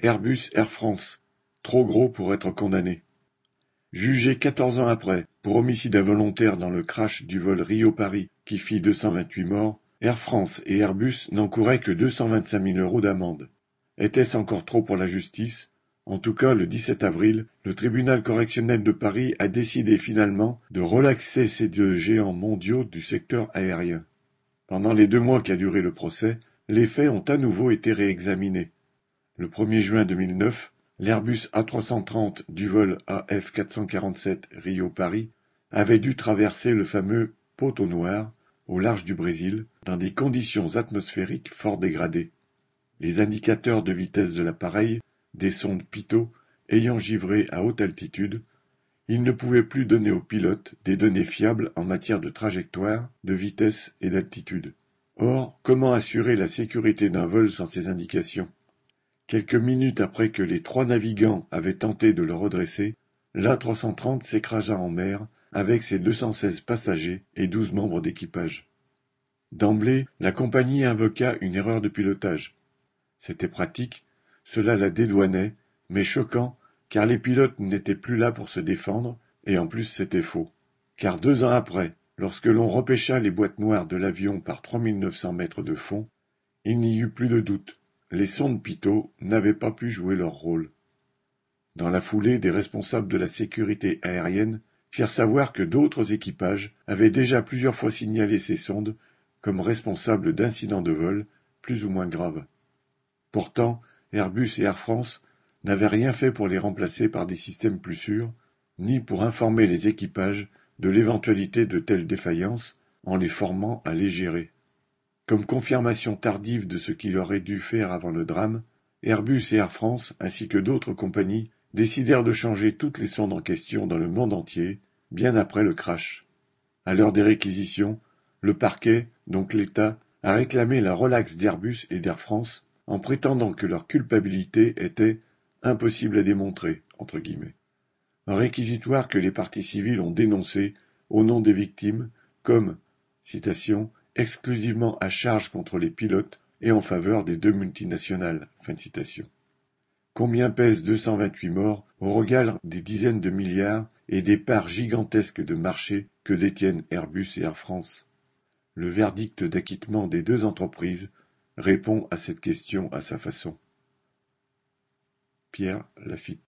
Airbus Air France, trop gros pour être condamné. Jugé quatorze ans après pour homicide involontaire dans le crash du vol Rio-Paris qui fit 228 morts, Air France et Airbus n'encouraient que 225 000 euros d'amende. Était-ce encore trop pour la justice? En tout cas, le 17 avril, le tribunal correctionnel de Paris a décidé finalement de relaxer ces deux géants mondiaux du secteur aérien. Pendant les deux mois qu'a duré le procès, les faits ont à nouveau été réexaminés. Le 1er juin 2009, l'Airbus A330 du vol AF447 Rio-Paris avait dû traverser le fameux poteau noir au large du Brésil dans des conditions atmosphériques fort dégradées. Les indicateurs de vitesse de l'appareil, des sondes Pitot, ayant givré à haute altitude, il ne pouvait plus donner aux pilotes des données fiables en matière de trajectoire, de vitesse et d'altitude. Or, comment assurer la sécurité d'un vol sans ces indications? Quelques minutes après que les trois navigants avaient tenté de le redresser, l'A330 s'écrasa en mer avec ses 216 passagers et 12 membres d'équipage. D'emblée, la compagnie invoqua une erreur de pilotage. C'était pratique, cela la dédouanait, mais choquant car les pilotes n'étaient plus là pour se défendre, et en plus c'était faux. Car deux ans après, lorsque l'on repêcha les boîtes noires de l'avion par 3900 mètres de fond, il n'y eut plus de doute, les sondes Pitot n'avaient pas pu jouer leur rôle. Dans la foulée, des responsables de la sécurité aérienne firent savoir que d'autres équipages avaient déjà plusieurs fois signalé ces sondes comme responsables d'incidents de vol plus ou moins graves. Pourtant, Airbus et Air France n'avait rien fait pour les remplacer par des systèmes plus sûrs, ni pour informer les équipages de l'éventualité de telles défaillances en les formant à les gérer. Comme confirmation tardive de ce qu'il aurait dû faire avant le drame, Airbus et Air France, ainsi que d'autres compagnies, décidèrent de changer toutes les sondes en question dans le monde entier, bien après le crash. À l'heure des réquisitions, le parquet, donc l'État, a réclamé la relaxe d'Airbus et d'Air France en prétendant que leur culpabilité était impossible à démontrer, entre guillemets. Un réquisitoire que les partis civils ont dénoncé au nom des victimes comme, citation, exclusivement à charge contre les pilotes et en faveur des deux multinationales. Combien pèsent 228 morts au regard des dizaines de milliards et des parts gigantesques de marché que détiennent Airbus et Air France? Le verdict d'acquittement des deux entreprises répond à cette question à sa façon. Pierre Lafitte